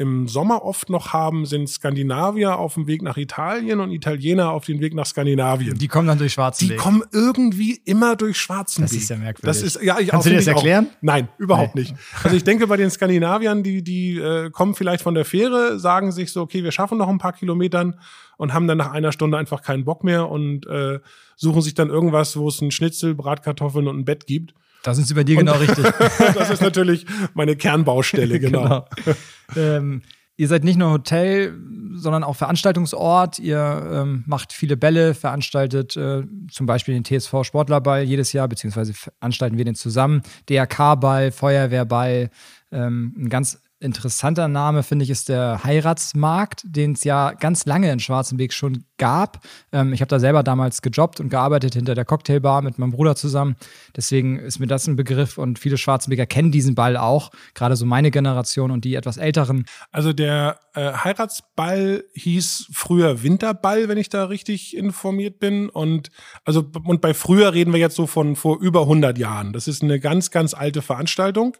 im Sommer oft noch haben, sind Skandinavier auf dem Weg nach Italien und Italiener auf dem Weg nach Skandinavien. Die kommen dann durch Schwarzenberg. Die kommen irgendwie immer durch Schwarzenberg. Das ist ja merkwürdig. Das ist, ja, ich Kannst du dir das erklären? Auch. Nein, überhaupt nee. nicht. Also ich denke, bei den Skandinaviern, die, die äh, kommen vielleicht von der Fähre, sagen sich so, okay, wir schaffen noch ein paar Kilometern und haben dann nach einer Stunde einfach keinen Bock mehr und äh, suchen sich dann irgendwas, wo es ein Schnitzel, Bratkartoffeln und ein Bett gibt. Da sind Sie bei dir genau richtig. das ist natürlich meine Kernbaustelle, genau. genau. Ähm, ihr seid nicht nur Hotel, sondern auch Veranstaltungsort. Ihr ähm, macht viele Bälle, veranstaltet äh, zum Beispiel den TSV Sportlerball jedes Jahr, beziehungsweise veranstalten wir den zusammen. DRK-Ball, Feuerwehrball, ähm, ein ganz interessanter Name, finde ich, ist der Heiratsmarkt, den es ja ganz lange in Schwarzenbeek schon gab. Ähm, ich habe da selber damals gejobbt und gearbeitet hinter der Cocktailbar mit meinem Bruder zusammen. Deswegen ist mir das ein Begriff und viele Schwarzenbeker kennen diesen Ball auch, gerade so meine Generation und die etwas älteren. Also der äh, Heiratsball hieß früher Winterball, wenn ich da richtig informiert bin. Und also und bei früher reden wir jetzt so von vor über 100 Jahren. Das ist eine ganz, ganz alte Veranstaltung.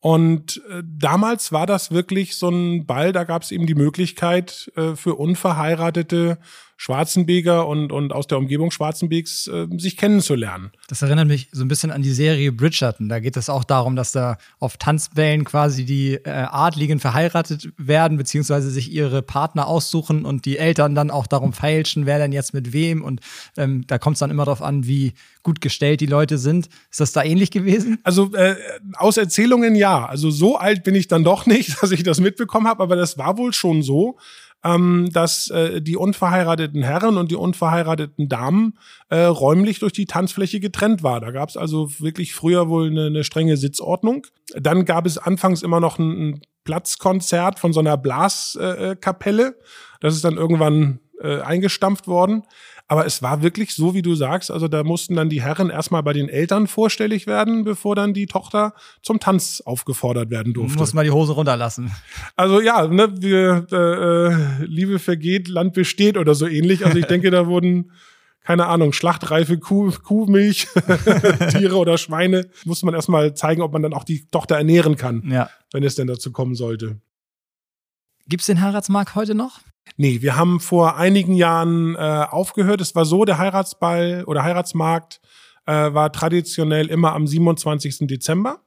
Und äh, damals war das wirklich so ein Ball, da gab es eben die Möglichkeit äh, für unverheiratete Schwarzenbeker und, und aus der Umgebung Schwarzenbegs äh, sich kennenzulernen. Das erinnert mich so ein bisschen an die Serie Bridgerton. Da geht es auch darum, dass da auf Tanzbällen quasi die äh, Adligen verheiratet werden, beziehungsweise sich ihre Partner aussuchen und die Eltern dann auch darum feilschen, wer denn jetzt mit wem. Und ähm, da kommt es dann immer darauf an, wie gut gestellt die Leute sind. Ist das da ähnlich gewesen? Also äh, aus Erzählungen ja. Also so alt bin ich dann doch nicht, dass ich das mitbekommen habe, aber das war wohl schon so ähm, dass äh, die unverheirateten Herren und die unverheirateten Damen äh, räumlich durch die Tanzfläche getrennt war. Da gab es also wirklich früher wohl eine, eine strenge Sitzordnung. Dann gab es anfangs immer noch ein, ein Platzkonzert von so einer Blaskapelle. Äh, das ist dann irgendwann äh, eingestampft worden. Aber es war wirklich so, wie du sagst. Also da mussten dann die Herren erstmal bei den Eltern vorstellig werden, bevor dann die Tochter zum Tanz aufgefordert werden durfte. Muss mal die Hose runterlassen. Also ja, ne, wir, äh, äh, Liebe vergeht, Land besteht oder so ähnlich. Also ich denke, da wurden keine Ahnung, schlachtreife Kuh, Kuhmilch, Tiere oder Schweine, muss man erstmal zeigen, ob man dann auch die Tochter ernähren kann, ja. wenn es denn dazu kommen sollte. Gibt's den Heiratsmarkt heute noch? Nee, wir haben vor einigen Jahren äh, aufgehört. Es war so, der Heiratsball oder Heiratsmarkt äh, war traditionell immer am 27. Dezember.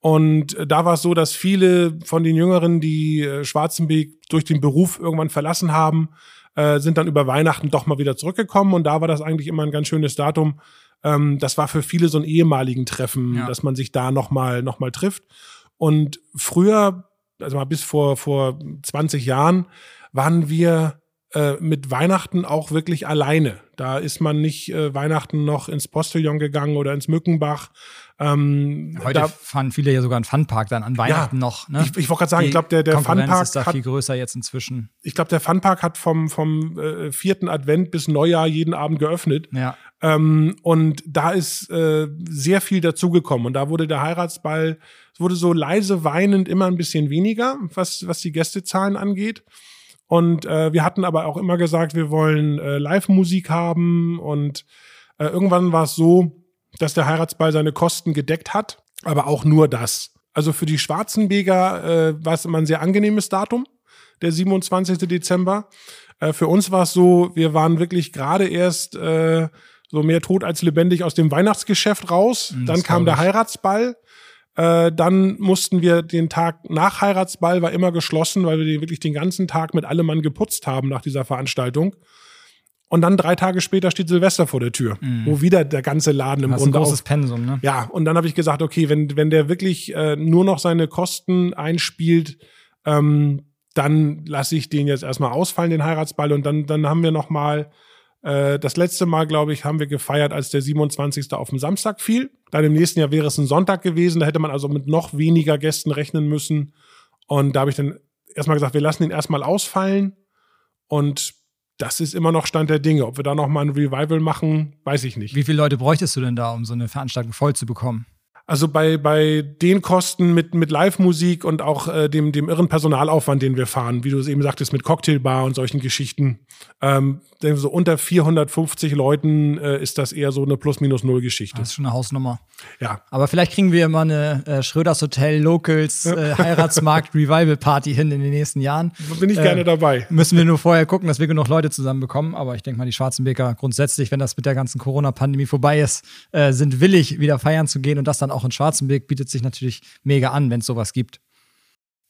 Und äh, da war es so, dass viele von den Jüngeren, die äh, Schwarzenbeek durch den Beruf irgendwann verlassen haben, äh, sind dann über Weihnachten doch mal wieder zurückgekommen. Und da war das eigentlich immer ein ganz schönes Datum. Ähm, das war für viele so ein ehemaligen Treffen, ja. dass man sich da nochmal noch mal trifft. Und früher, also mal bis vor, vor 20 Jahren, waren wir äh, mit Weihnachten auch wirklich alleine. Da ist man nicht äh, Weihnachten noch ins Postillon gegangen oder ins Mückenbach. Ähm, Heute fahren viele ja sogar einen Funpark dann an Weihnachten ja, noch. Ne? Ich, ich wollte gerade sagen, Die ich glaube, der, der Funpark ist da hat, viel größer jetzt inzwischen. Ich glaube, der Funpark hat vom, vom äh, vierten Advent bis Neujahr jeden Abend geöffnet. Ja. Ähm, und da ist äh, sehr viel dazugekommen. Und da wurde der Heiratsball, es wurde so leise weinend immer ein bisschen weniger, was, was die Gästezahlen angeht. Und äh, wir hatten aber auch immer gesagt, wir wollen äh, Live-Musik haben. Und äh, irgendwann war es so, dass der Heiratsball seine Kosten gedeckt hat, aber auch nur das. Also für die Schwarzenbeger äh, war es immer ein sehr angenehmes Datum, der 27. Dezember. Äh, für uns war es so, wir waren wirklich gerade erst äh, so mehr tot als lebendig aus dem Weihnachtsgeschäft raus. Das Dann kam der Heiratsball. Äh, dann mussten wir den Tag nach Heiratsball war immer geschlossen, weil wir wirklich den ganzen Tag mit allem Mann geputzt haben nach dieser Veranstaltung. Und dann drei Tage später steht Silvester vor der Tür, mhm. wo wieder der ganze Laden im Grunde ein großes auf, Pensum, ne? Ja, und dann habe ich gesagt, okay, wenn wenn der wirklich äh, nur noch seine Kosten einspielt, ähm, dann lasse ich den jetzt erstmal ausfallen, den Heiratsball, und dann dann haben wir noch mal äh, das letzte Mal, glaube ich, haben wir gefeiert, als der 27. auf dem Samstag fiel. Dann im nächsten Jahr wäre es ein Sonntag gewesen. Da hätte man also mit noch weniger Gästen rechnen müssen. Und da habe ich dann erstmal gesagt, wir lassen ihn erstmal ausfallen. Und das ist immer noch Stand der Dinge. Ob wir da noch mal ein Revival machen, weiß ich nicht. Wie viele Leute bräuchtest du denn da, um so eine Veranstaltung voll zu bekommen? Also bei, bei den Kosten mit, mit Live-Musik und auch äh, dem, dem irren Personalaufwand, den wir fahren, wie du es eben sagtest, mit Cocktailbar und solchen Geschichten, ähm, so unter 450 Leuten äh, ist das eher so eine Plus-Minus-Null-Geschichte. Das ist schon eine Hausnummer. Ja. Aber vielleicht kriegen wir immer eine äh, Schröders Hotel Locals äh, Heiratsmarkt Revival Party hin in den nächsten Jahren. Bin ich gerne äh, dabei. Müssen wir nur vorher gucken, dass wir genug Leute zusammenbekommen. Aber ich denke mal, die Schwarzenbeker grundsätzlich, wenn das mit der ganzen Corona-Pandemie vorbei ist, äh, sind willig, wieder feiern zu gehen und das dann auch auch in Schwarzenberg bietet sich natürlich mega an, wenn es sowas gibt.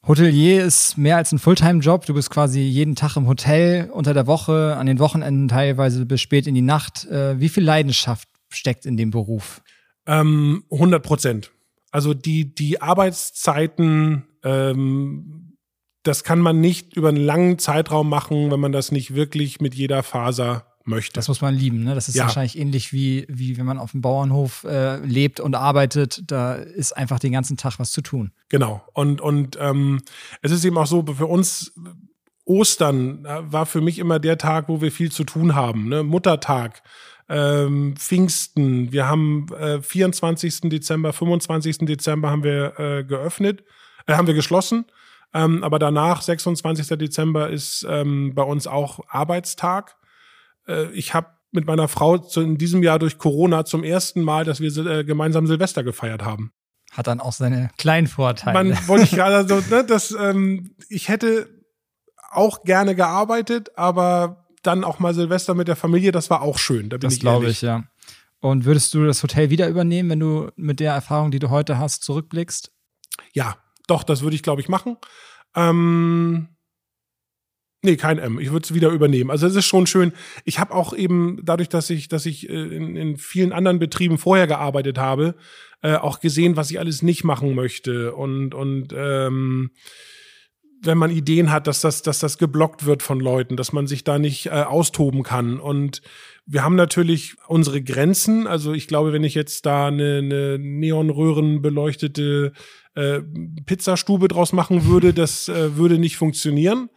Hotelier ist mehr als ein Fulltime-Job. Du bist quasi jeden Tag im Hotel, unter der Woche, an den Wochenenden teilweise bis spät in die Nacht. Äh, wie viel Leidenschaft steckt in dem Beruf? Ähm, 100 Prozent. Also die, die Arbeitszeiten, ähm, das kann man nicht über einen langen Zeitraum machen, wenn man das nicht wirklich mit jeder Faser möchte. Das muss man lieben, ne? Das ist Ja. wahrscheinlich ähnlich wie, wie wenn man auf dem Bauernhof äh, lebt und arbeitet. Da ist einfach den ganzen Tag was zu tun. Genau. Und, und ähm, es ist eben auch so, für uns Ostern äh, war für mich immer der Tag, wo wir viel zu tun haben. Ne? Muttertag, ähm, Pfingsten. Wir haben äh, 24. Dezember, 25. Dezember haben wir äh, geöffnet, äh, haben wir geschlossen. Ähm, aber danach, 26. Dezember, ist ähm, bei uns auch Arbeitstag. Äh, ich habe mit meiner Frau zu, in diesem Jahr durch Corona zum ersten Mal, dass wir äh, gemeinsam Silvester gefeiert haben. Hat dann auch seine kleinen Vorteile. Man wollte ich gerade so, ne, das, ähm, ich hätte auch gerne gearbeitet, aber dann auch mal Silvester mit der Familie, das war auch schön. Da bin das glaube ich, ja. Und würdest du das Hotel wieder übernehmen, wenn du mit der Erfahrung, die du heute hast, zurückblickst? Ja, doch, das würde ich, glaube ich, machen. Ähm, nee, kein M. Ich würde es wieder übernehmen. Also es ist schon schön. Ich habe auch eben dadurch, dass ich, dass ich äh, in, in vielen anderen Betrieben vorher gearbeitet habe, äh, auch gesehen, was ich alles nicht machen möchte. Und, und ähm, wenn man Ideen hat, dass das, dass das geblockt wird von Leuten, dass man sich da nicht äh, austoben kann. Und wir haben natürlich unsere Grenzen. Also ich glaube, wenn ich jetzt da eine, eine Neonröhren beleuchtete äh, Pizzastube draus machen würde, das äh, würde nicht funktionieren.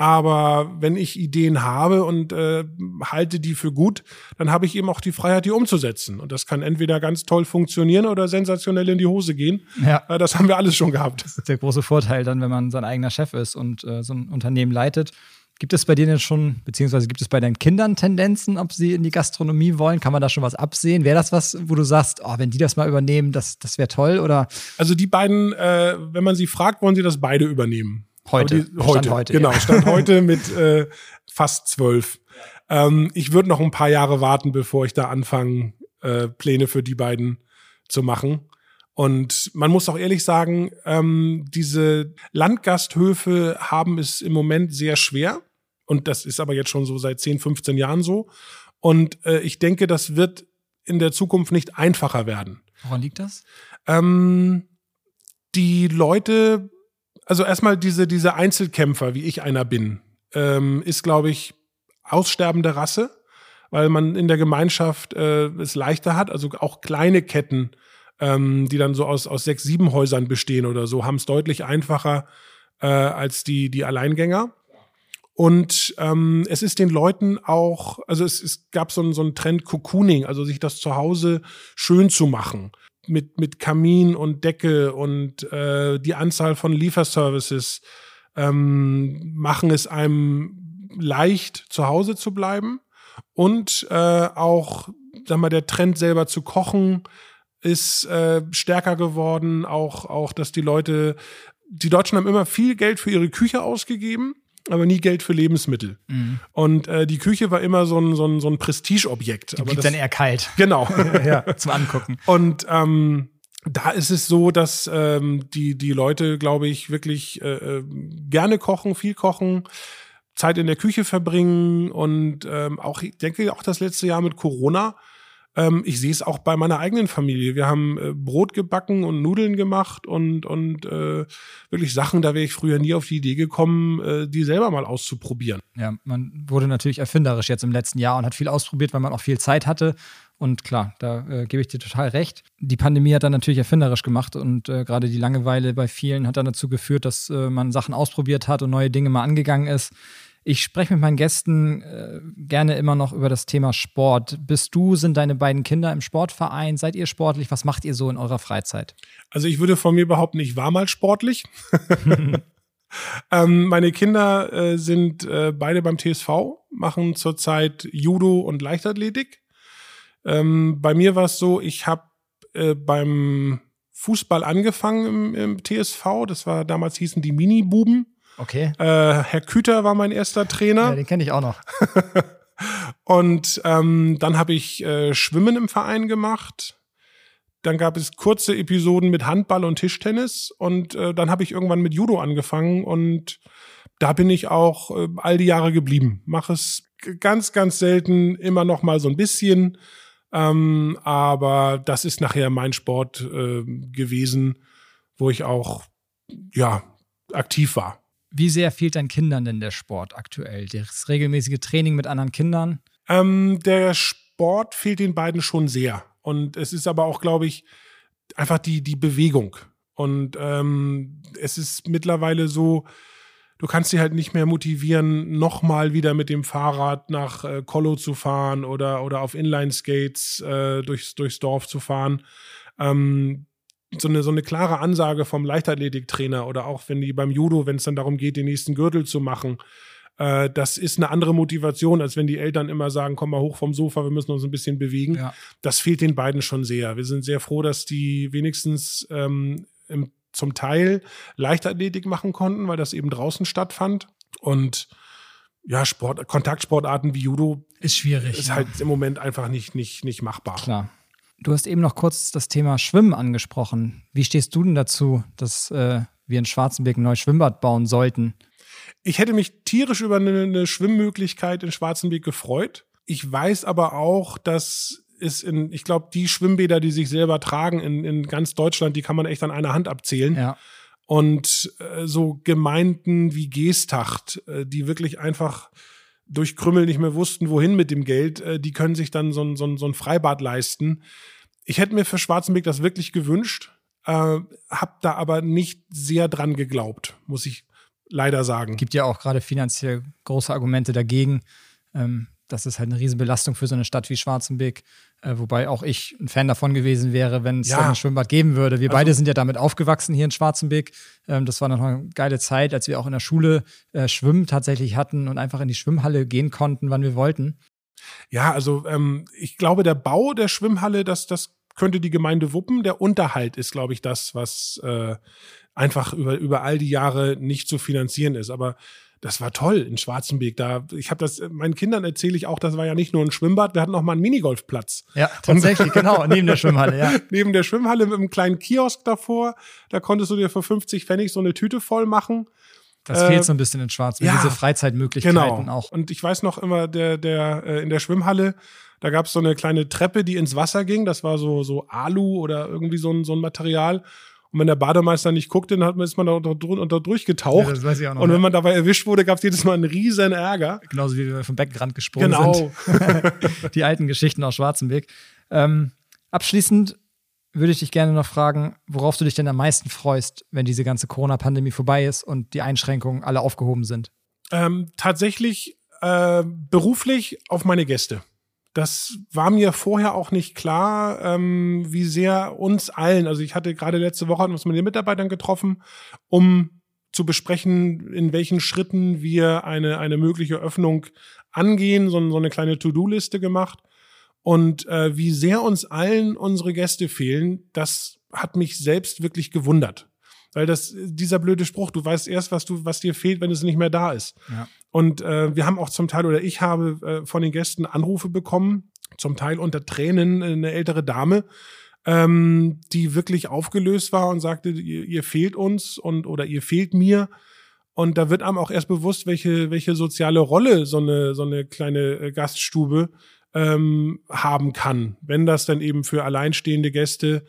Aber wenn ich Ideen habe und äh, halte die für gut, dann habe ich eben auch die Freiheit, die umzusetzen. Und das kann entweder ganz toll funktionieren oder sensationell in die Hose gehen. Ja. Äh, das haben wir alles schon gehabt. Das ist der große Vorteil dann, wenn man sein eigener Chef ist und äh, so ein Unternehmen leitet. Gibt es bei dir denn schon, beziehungsweise gibt es bei deinen Kindern Tendenzen, ob sie in die Gastronomie wollen? Kann man da schon was absehen? Wäre das was, wo du sagst, oh, wenn die das mal übernehmen, das, das wäre toll? Oder Also die beiden, äh, wenn man sie fragt, wollen sie das beide übernehmen. Heute. Die, Stand heute, heute, genau. Stand heute mit äh, fast zwölf. Ähm, ich würde noch ein paar Jahre warten, bevor ich da anfange, äh, Pläne für die beiden zu machen. Und man muss auch ehrlich sagen, ähm, diese Landgasthöfe haben es im Moment sehr schwer. Und das ist aber jetzt schon so seit 10, 15 Jahren so. Und äh, ich denke, das wird in der Zukunft nicht einfacher werden. woran liegt das? Ähm, die Leute, also erstmal diese, diese Einzelkämpfer, wie ich einer bin, ähm, ist, glaube ich, aussterbende Rasse, weil man in der Gemeinschaft äh, es leichter hat. Also auch kleine Ketten, ähm, die dann so aus, aus sechs, sieben Häusern bestehen oder so, haben es deutlich einfacher äh, als die, die Alleingänger. Und ähm, es ist den Leuten auch, also es, es gab so einen, so einen Trend Cocooning, also sich das zu Hause schön zu machen. Mit, mit Kamin und Decke und äh, die Anzahl von Lieferservices ähm, machen es einem leicht, zu Hause zu bleiben. Und äh, auch, sag mal, der Trend selber zu kochen ist äh, stärker geworden. Auch, auch, dass die Leute, die Deutschen haben immer viel Geld für ihre Küche ausgegeben aber nie Geld für Lebensmittel. Und äh, die Küche war immer so ein, so ein, so ein Prestigeobjekt. Die aber blieb das, dann eher kalt. genau. ja, zum Angucken. Und ähm, da ist es so, dass ähm, die, die Leute, glaube ich, wirklich äh, äh, gerne kochen, viel kochen, Zeit in der Küche verbringen und ähm, auch, ich denke, auch das letzte Jahr mit Corona. Ähm, ich sehe es auch bei meiner eigenen Familie. Wir haben äh, Brot gebacken und Nudeln gemacht und, und äh, wirklich Sachen, da wäre ich früher nie auf die Idee gekommen, äh, die selber mal auszuprobieren. Ja, man wurde natürlich erfinderisch jetzt im letzten Jahr und hat viel ausprobiert, weil man auch viel Zeit hatte. Und klar, da äh, gebe ich dir total recht. Die Pandemie hat dann natürlich erfinderisch gemacht und äh, gerade die Langeweile bei vielen hat dann dazu geführt, dass äh, man Sachen ausprobiert hat und neue Dinge mal angegangen ist. Ich spreche mit meinen Gästen äh, gerne immer noch über das Thema Sport. Bist du, sind deine beiden Kinder im Sportverein? Seid ihr sportlich? Was macht ihr so in eurer Freizeit? Also ich würde von mir behaupten, ich war mal sportlich. ähm, meine Kinder äh, sind äh, beide beim TSV, machen zurzeit Judo und Leichtathletik. Ähm, bei mir war es so, ich habe äh, beim Fußball angefangen im, im TSV. Das war damals hießen die Mini-Buben. Okay. Äh, Herr Küter war mein erster Trainer. Ja, den kenne ich auch noch. Und ähm, dann habe ich äh, Schwimmen im Verein gemacht. Dann gab es kurze Episoden mit Handball und Tischtennis. Und äh, dann habe ich irgendwann mit Judo angefangen. Und da bin ich auch äh, all die Jahre geblieben. Mache es ganz, ganz selten, immer noch mal so ein bisschen. Ähm, aber das ist nachher mein Sport äh, gewesen, wo ich auch ja aktiv war. Wie sehr fehlt deinen Kindern denn der Sport aktuell? Das regelmäßige Training mit anderen Kindern? Ähm, der Sport fehlt den beiden schon sehr. Und es ist aber auch, glaube ich, einfach die, die Bewegung. Und ähm, es ist mittlerweile so, du kannst sie halt nicht mehr motivieren, nochmal wieder mit dem Fahrrad nach äh, Kollo zu fahren oder, oder auf Inline-Skates äh, durchs, durchs Dorf zu fahren. Ähm, so eine, so eine klare Ansage vom Leichtathletiktrainer oder auch wenn die beim Judo, wenn es dann darum geht, den nächsten Gürtel zu machen, äh, das ist eine andere Motivation, als wenn die Eltern immer sagen, komm mal hoch vom Sofa, wir müssen uns ein bisschen bewegen. Ja. Das fehlt den beiden schon sehr. Wir sind sehr froh, dass die wenigstens ähm, im, zum Teil Leichtathletik machen konnten, weil das eben draußen stattfand. Und ja, Sport, Kontaktsportarten wie Judo ist schwierig. Ist ja. halt im Moment einfach nicht, nicht, nicht machbar. Klar. Du hast eben noch kurz das Thema Schwimmen angesprochen. Wie stehst du denn dazu, dass äh, wir in Schwarzenberg ein neues Schwimmbad bauen sollten? Ich hätte mich tierisch über eine, eine Schwimmmöglichkeit in Schwarzenberg gefreut. Ich weiß aber auch, dass es in, ich glaube, die Schwimmbäder, die sich selber tragen in, in ganz Deutschland, die kann man echt an einer Hand abzählen. Ja. Und äh, so Gemeinden wie Geestacht, äh, die wirklich einfach durch Krümmel nicht mehr wussten, wohin mit dem Geld, äh, die können sich dann so ein, so, ein, so ein Freibad leisten. Ich hätte mir für Schwarzenberg das wirklich gewünscht, äh, hab da aber nicht sehr dran geglaubt, muss ich leider sagen. Gibt ja auch gerade finanziell große Argumente dagegen. Ähm, das ist halt eine Riesenbelastung für so eine Stadt wie Schwarzenberg. Äh, wobei auch ich ein Fan davon gewesen wäre, wenn es ja. ein Schwimmbad geben würde. Wir also, beide sind ja damit aufgewachsen hier in Schwarzenberg. Ähm, das war noch eine geile Zeit, als wir auch in der Schule äh, Schwimmen tatsächlich hatten und einfach in die Schwimmhalle gehen konnten, wann wir wollten. Ja, also ähm, ich glaube, der Bau der Schwimmhalle, das, das könnte die Gemeinde wuppen. Der Unterhalt ist, glaube ich, das, was äh, einfach über, über all die Jahre nicht zu finanzieren ist. Aber das war toll in Schwarzenberg. Da, ich habe das meinen Kindern erzähle ich auch, das war ja nicht nur ein Schwimmbad, wir hatten auch mal einen Minigolfplatz. Ja, tatsächlich, genau, neben der Schwimmhalle, ja. neben der Schwimmhalle mit einem kleinen Kiosk davor. Da konntest du dir für 50 Pfennig so eine Tüte voll machen. Das fehlt so ein bisschen in Schwarzenberg, ja, diese Freizeitmöglichkeiten genau. auch. Und ich weiß noch immer, der, der äh, in der Schwimmhalle, da gab es so eine kleine Treppe, die ins Wasser ging. Das war so, so Alu oder irgendwie so ein, so ein Material. Und wenn der Bademeister nicht guckte, dann hat man, ist man da unter, unter durchgetaucht. Ja, das weiß ich auch noch, und wenn man dabei erwischt wurde, gab es jedes Mal einen riesen Ärger. Genauso wie wir vom Beckenrand gesprungen genau. sind. Die alten Geschichten aus Schwarzenberg. Ähm, abschließend würde ich dich gerne noch fragen, worauf du dich denn am meisten freust, wenn diese ganze Corona-Pandemie vorbei ist und die Einschränkungen alle aufgehoben sind? Ähm, tatsächlich äh, beruflich auf meine Gäste. Das war mir vorher auch nicht klar, ähm, wie sehr uns allen, also ich hatte gerade letzte Woche uns mit den Mitarbeitern getroffen, um zu besprechen, in welchen Schritten wir eine, eine mögliche Öffnung angehen, so, so eine kleine To-Do-Liste gemacht. Und äh, wie sehr uns allen unsere Gäste fehlen, das hat mich selbst wirklich gewundert. Weil das, dieser blöde Spruch, du weißt erst, was du, was dir fehlt, wenn es nicht mehr da ist. Ja. Und äh, wir haben auch zum Teil, oder ich habe äh, von den Gästen Anrufe bekommen, zum Teil unter Tränen, eine ältere Dame, ähm, die wirklich aufgelöst war und sagte, ihr, ihr fehlt uns und oder ihr fehlt mir. Und da wird einem auch erst bewusst, welche, welche soziale Rolle so eine, so eine kleine äh, Gaststube ähm, haben kann. Wenn das dann eben für alleinstehende Gäste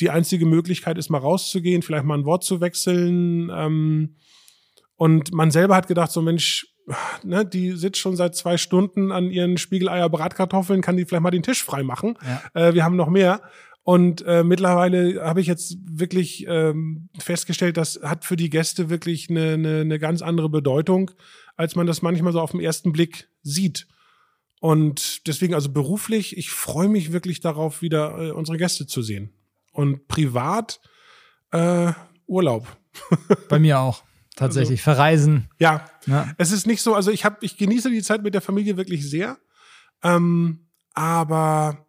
die einzige Möglichkeit ist, mal rauszugehen, vielleicht mal ein Wort zu wechseln. Ähm, und man selber hat gedacht, so Mensch, ne, die sitzt schon seit zwei Stunden an ihren Spiegeleier Bratkartoffeln, kann die vielleicht mal den Tisch frei machen. Ja. Äh, wir haben noch mehr. Und äh, mittlerweile habe ich jetzt wirklich ähm, festgestellt, das hat für die Gäste wirklich eine, eine, eine ganz andere Bedeutung, als man das manchmal so auf den ersten Blick sieht. Und deswegen, also beruflich, ich freue mich wirklich darauf, wieder äh, unsere Gäste zu sehen. Und privat äh, Urlaub. Bei mir auch. Tatsächlich. Also, Verreisen. Ja. ja. Es ist nicht so, also ich habe, ich genieße die Zeit mit der Familie wirklich sehr. Ähm, aber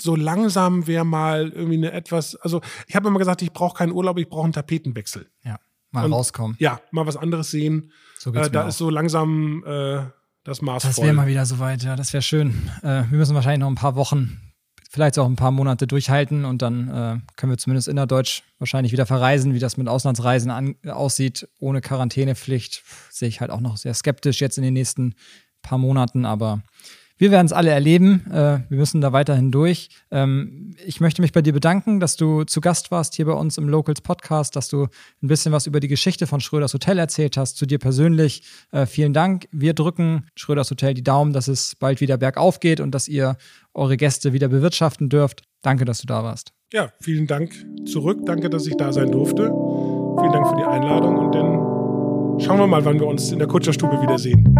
so langsam wäre mal irgendwie eine etwas, also ich habe immer gesagt, ich brauche keinen Urlaub, ich brauche einen Tapetenwechsel. Ja, mal Und, rauskommen. Ja, mal was anderes sehen. So geht's äh, da ist so langsam äh, das Maß Das wäre mal wieder soweit, ja, das wäre schön. Äh, wir müssen wahrscheinlich noch ein paar Wochen vielleicht auch ein paar Monate durchhalten und dann äh, können wir zumindest innerdeutsch wahrscheinlich wieder verreisen. Wie das mit Auslandsreisen an, aussieht, ohne Quarantänepflicht, sehe ich halt auch noch sehr skeptisch jetzt in den nächsten paar Monaten. Aber wir werden es alle erleben. Äh, wir müssen da weiterhin durch. Ähm, ich möchte mich bei dir bedanken, dass du zu Gast warst hier bei uns im Locals Podcast, dass du ein bisschen was über die Geschichte von Schröders Hotel erzählt hast. Zu dir persönlich äh, vielen Dank. Wir drücken Schröders Hotel die Daumen, dass es bald wieder bergauf geht und dass ihr eure Gäste wieder bewirtschaften dürft. Danke, dass du da warst. Ja, vielen Dank zurück. Danke, dass ich da sein durfte. Vielen Dank für die Einladung und dann schauen wir mal, wann wir uns in der Kutscherstube wiedersehen.